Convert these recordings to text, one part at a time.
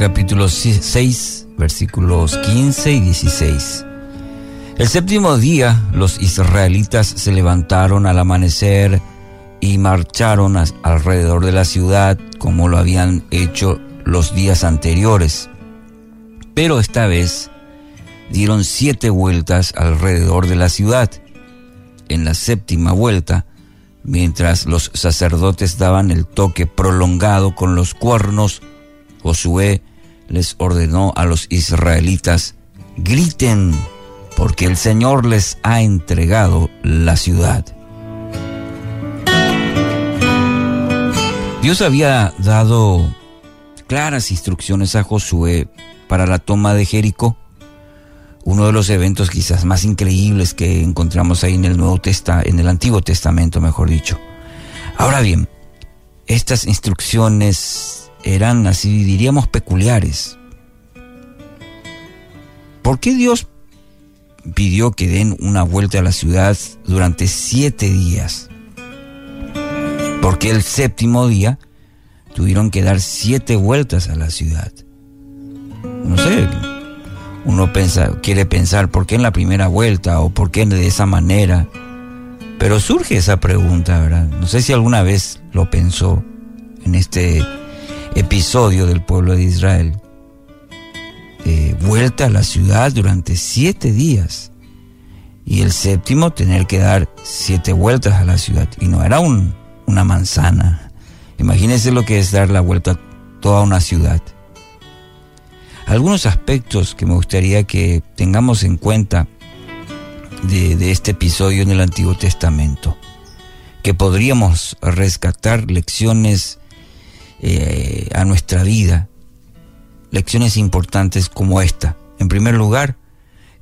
capítulo 6, versículos 15 y 16. El séptimo día los israelitas se levantaron al amanecer y marcharon alrededor de la ciudad como lo habían hecho los días anteriores. Pero esta vez dieron siete vueltas alrededor de la ciudad. En la séptima vuelta, mientras los sacerdotes daban el toque prolongado con los cuernos, Josué les ordenó a los israelitas, griten, porque el Señor les ha entregado la ciudad. Dios había dado claras instrucciones a Josué para la toma de Jericó, uno de los eventos quizás más increíbles que encontramos ahí en el Nuevo Testamento, en el Antiguo Testamento, mejor dicho. Ahora bien, estas instrucciones eran así, diríamos, peculiares. ¿Por qué Dios pidió que den una vuelta a la ciudad durante siete días? Porque el séptimo día tuvieron que dar siete vueltas a la ciudad. No sé, uno quiere pensar por qué en la primera vuelta o por qué de esa manera. Pero surge esa pregunta, ¿verdad? No sé si alguna vez lo pensó en este episodio del pueblo de Israel. vuelta a la ciudad durante siete días. Y el séptimo tener que dar siete vueltas a la ciudad. Y no era un, una manzana. Imagínense lo que es dar la vuelta a toda una ciudad. Algunos aspectos que me gustaría que tengamos en cuenta de, de este episodio en el Antiguo Testamento, que podríamos rescatar lecciones eh, a nuestra vida lecciones importantes como esta. En primer lugar,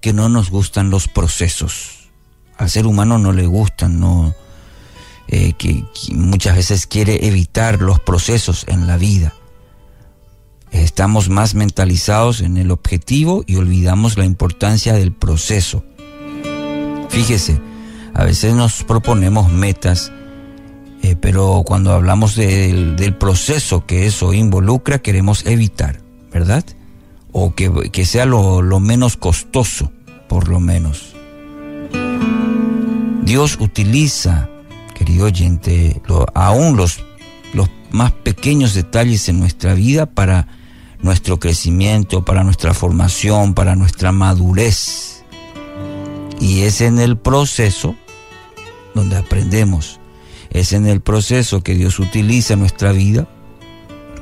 que no nos gustan los procesos. Al ser humano no le gustan, no, eh, que, muchas veces quiere evitar los procesos en la vida. Estamos más mentalizados en el objetivo y olvidamos la importancia del proceso. Fíjese, a veces nos proponemos metas eh, pero cuando hablamos del, proceso que eso involucra, queremos evitar, ¿verdad? O que, sea lo, menos costoso, por lo menos. Dios utiliza, querido oyente, aún los, los más pequeños detalles en nuestra vida para nuestro crecimiento, para nuestra formación, para nuestra madurez. Y es en el proceso donde aprendemos es en el proceso que Dios utiliza nuestra vida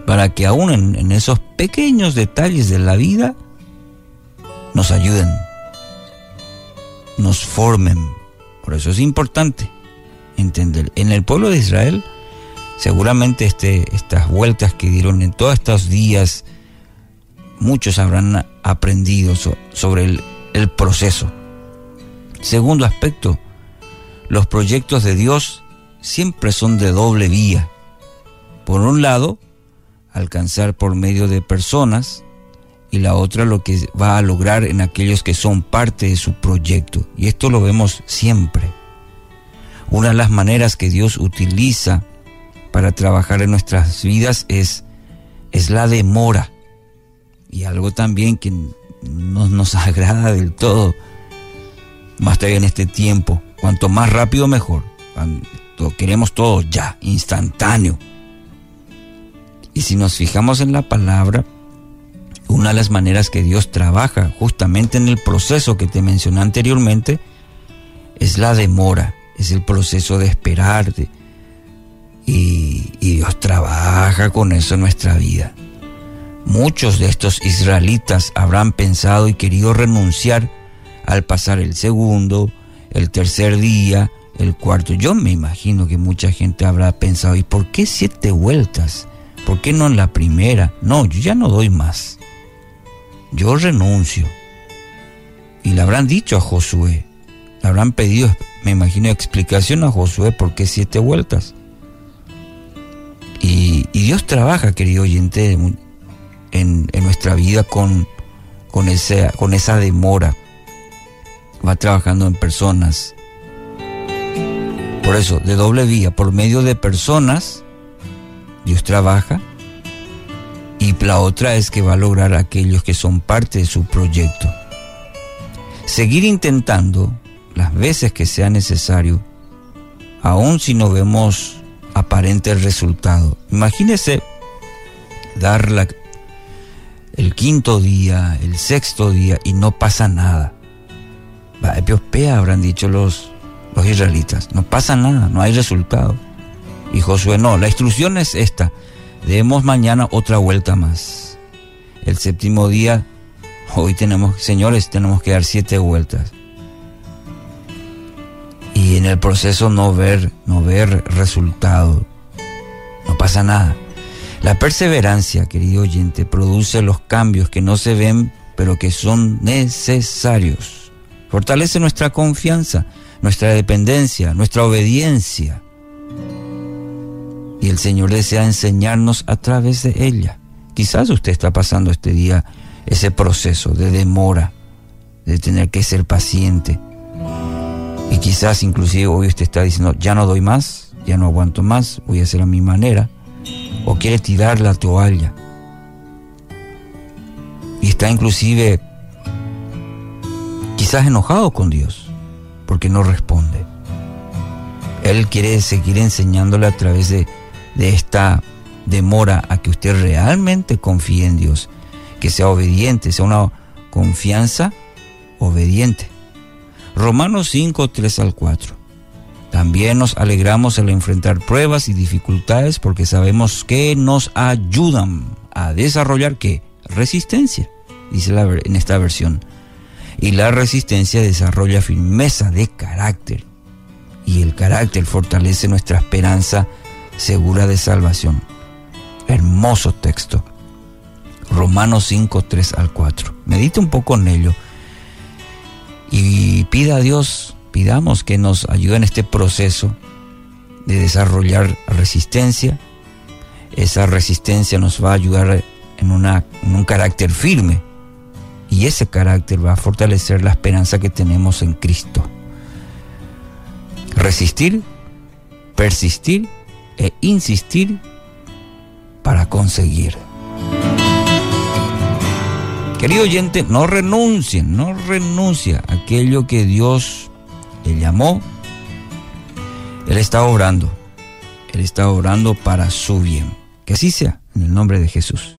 para que aún en, esos pequeños detalles de la vida nos ayuden, nos formen. Por eso es importante entender. En el pueblo de Israel, seguramente este, estas vueltas que dieron en todos estos días, muchos habrán aprendido sobre el proceso. Segundo aspecto, los proyectos de Dios siempre son de doble vía. Por un lado, alcanzar por medio de personas y la otra lo que va a lograr en aquellos que son parte de su proyecto. Y esto lo vemos siempre. Una de las maneras que Dios utiliza para trabajar en nuestras vidas es, es la demora. Y algo también que no nos agrada del todo, más todavía en este tiempo. Cuanto más rápido mejor queremos todo ya, instantáneo. Y si nos fijamos en la palabra, una de las maneras que Dios trabaja justamente en el proceso que te mencioné anteriormente es la demora, es el proceso de esperar. y, y Dios trabaja con eso en nuestra vida. Muchos de estos israelitas habrán pensado y querido renunciar al pasar el segundo, el tercer día, el cuarto. Yo me imagino que mucha gente habrá pensado, ¿y por qué siete vueltas? ¿Por qué no en la primera? No, yo ya no doy más. Yo renuncio. Y le habrán dicho a Josué, le habrán pedido, me imagino, explicación a Josué por qué siete vueltas. Y, Dios trabaja, querido oyente, en, nuestra vida con esa demora. Va trabajando en personas por eso, de doble vía, por medio de personas, Dios trabaja Y la otra es que va a lograr aquellos que son parte de su proyecto. Seguir intentando las veces que sea necesario, aun si no vemos aparente resultado. Imagínese dar el quinto día, el sexto día y no pasa nada. Pea habrán dicho los, los israelitas. No pasa nada, no hay resultado. Y Josué, no, la instrucción es esta. Demos mañana otra vuelta más. El séptimo día, hoy tenemos, señores, tenemos que dar siete vueltas. Y en el proceso no ver, no ver resultado. No pasa nada. La perseverancia, querido oyente, produce los cambios que no se ven, pero que son necesarios. Fortalece nuestra confianza, nuestra dependencia, nuestra obediencia. Y el Señor desea enseñarnos a través de ella. Quizás usted está pasando este día ese proceso de demora, de tener que ser paciente. Y quizás inclusive hoy usted está diciendo, ya no doy más, ya no aguanto más, voy a hacer a mi manera. O quiere tirar la toalla. Y está inclusive quizás enojado con Dios porque no responde. Él quiere seguir enseñándole a través de, esta demora a que usted realmente confíe en Dios, que sea obediente, sea una confianza obediente. Romanos 5, 3 al 4. También nos alegramos al enfrentar pruebas y dificultades porque sabemos que nos ayudan a desarrollar qué? Resistencia, dice la, en esta versión y la resistencia desarrolla firmeza de carácter. Y el carácter fortalece nuestra esperanza segura de salvación. Hermoso texto. Romanos 5, 3 al 4. Medite un poco en ello y pida a Dios, pidamos que nos ayude en este proceso de desarrollar resistencia. Esa resistencia nos va a ayudar en, en un carácter firme y ese carácter va a fortalecer la esperanza que tenemos en Cristo. Resistir, persistir e insistir para conseguir. Querido oyente, no renuncien, no renuncia a aquello que Dios le llamó. Él está orando, Él está orando para su bien. Que así sea, en el nombre de Jesús.